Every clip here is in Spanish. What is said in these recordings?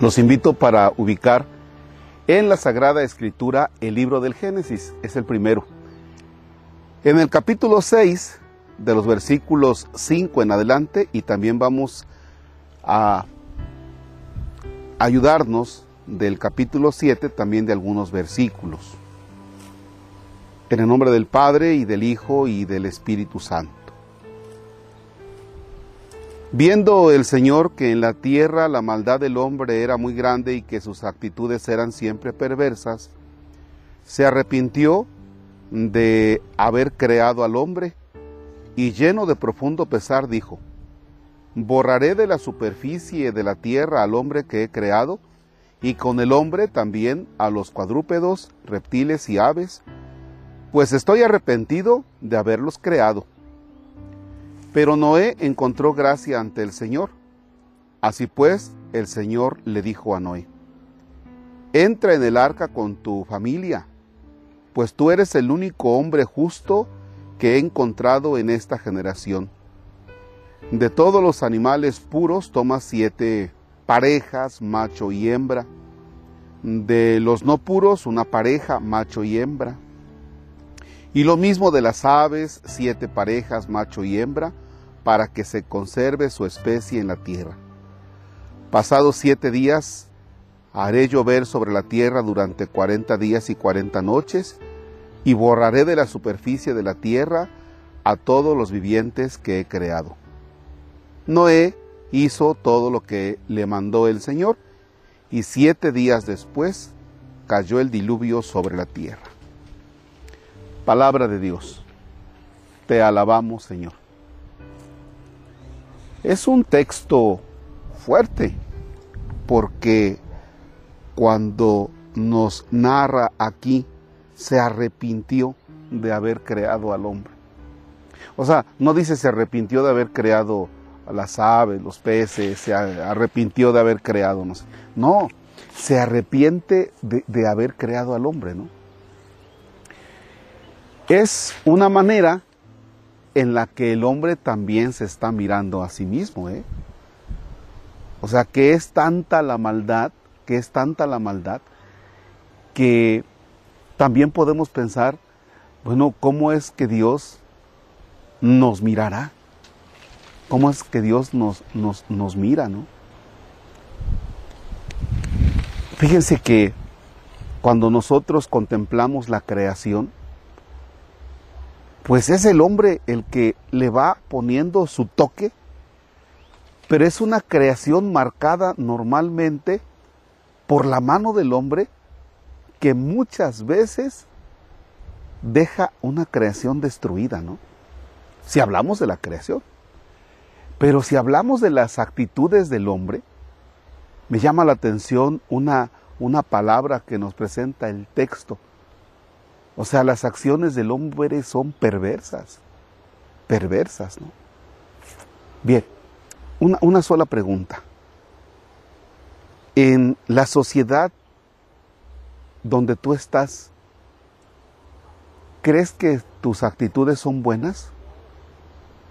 Los invito para ubicar en la Sagrada Escritura el libro del Génesis, es el primero. En el capítulo 6, de los versículos 5 en adelante, y también vamos a ayudarnos del capítulo 7, también de algunos versículos. En el nombre del Padre y del Hijo y del Espíritu Santo. Viendo el Señor que en la tierra la maldad del hombre era muy grande y que sus actitudes eran siempre perversas, se arrepintió de haber creado al hombre y lleno de profundo pesar dijo, borraré de la superficie de la tierra al hombre que he creado y con el hombre también a los cuadrúpedos, reptiles y aves, pues estoy arrepentido de haberlos creado. Pero Noé encontró gracia ante el Señor. Así pues, el Señor le dijo a Noé, entra en el arca con tu familia, pues tú eres el único hombre justo que he encontrado en esta generación. De todos los animales puros toma siete parejas, macho y hembra. De los no puros, una pareja, macho y hembra y lo mismo de las aves, siete parejas, macho y hembra, para que se conserve su especie en la tierra. Pasados siete días, haré llover sobre la tierra durante cuarenta días y cuarenta noches, y borraré de la superficie de la tierra a todos los vivientes que he creado. Noé hizo todo lo que le mandó el Señor, y siete días después cayó el diluvio sobre la tierra. Palabra de Dios. Te alabamos, Señor. Es un texto fuerte porque cuando nos narra aquí, se arrepintió de haber creado al hombre. O sea, no dice se arrepintió de haber creado las aves, los peces, se arrepintió de haber creado, no sé. No, se arrepiente de, de haber creado al hombre, ¿no? Es una manera en la que el hombre también se está mirando a sí mismo. ¿eh? O sea, que es tanta la maldad, que es tanta la maldad, que también podemos pensar, bueno, ¿cómo es que Dios nos mirará? ¿Cómo es que Dios nos, nos, nos mira, no? Fíjense que cuando nosotros contemplamos la creación, pues es el hombre el que le va poniendo su toque, pero es una creación marcada normalmente por la mano del hombre que muchas veces deja una creación destruida, ¿no? Si hablamos de la creación. Pero si hablamos de las actitudes del hombre, me llama la atención una, una palabra que nos presenta el texto o sea, las acciones del hombre son perversas, perversas, ¿no? Bien, una, una sola pregunta. En la sociedad donde tú estás, ¿crees que tus actitudes son buenas?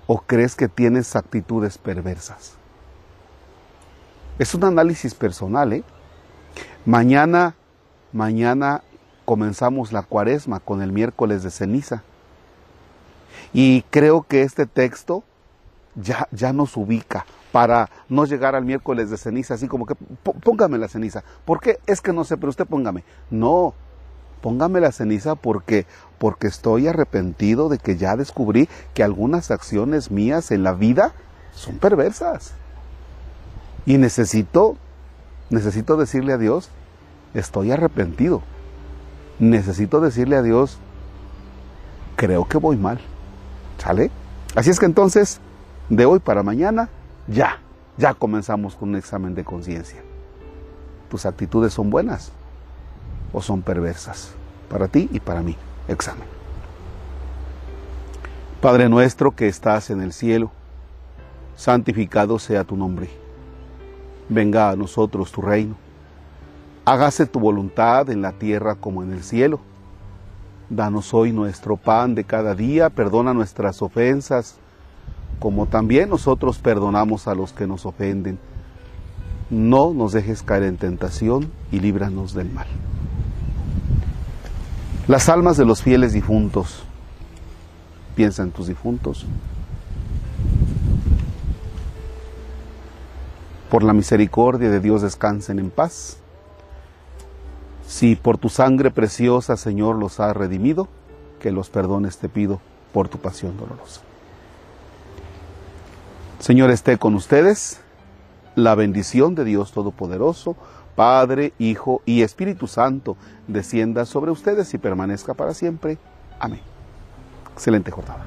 ¿O crees que tienes actitudes perversas? Es un análisis personal, ¿eh? Mañana, mañana comenzamos la cuaresma con el miércoles de ceniza. Y creo que este texto ya, ya nos ubica para no llegar al miércoles de ceniza, así como que póngame la ceniza. ¿Por qué? Es que no sé, pero usted póngame. No, póngame la ceniza porque, porque estoy arrepentido de que ya descubrí que algunas acciones mías en la vida son perversas. Y necesito, necesito decirle a Dios, estoy arrepentido necesito decirle a Dios, creo que voy mal. ¿Sale? Así es que entonces, de hoy para mañana, ya, ya comenzamos con un examen de conciencia. ¿Tus actitudes son buenas o son perversas? Para ti y para mí. Examen. Padre nuestro que estás en el cielo, santificado sea tu nombre. Venga a nosotros tu reino Hágase tu voluntad en la tierra como en el cielo. Danos hoy nuestro pan de cada día, perdona nuestras ofensas, como también nosotros perdonamos a los que nos ofenden. no nos dejes caer en tentación y líbranos del mal. Las almas de los fieles difuntos, piensa en tus difuntos. Por la misericordia de Dios descansen en paz. Si por tu sangre preciosa, Señor, los has redimido, que los perdones te pido por tu pasión dolorosa. Señor, esté con ustedes la bendición de Dios Todopoderoso, Padre, Hijo y Espíritu Santo, descienda sobre ustedes y permanezca para siempre. Amén. Excelente jornada.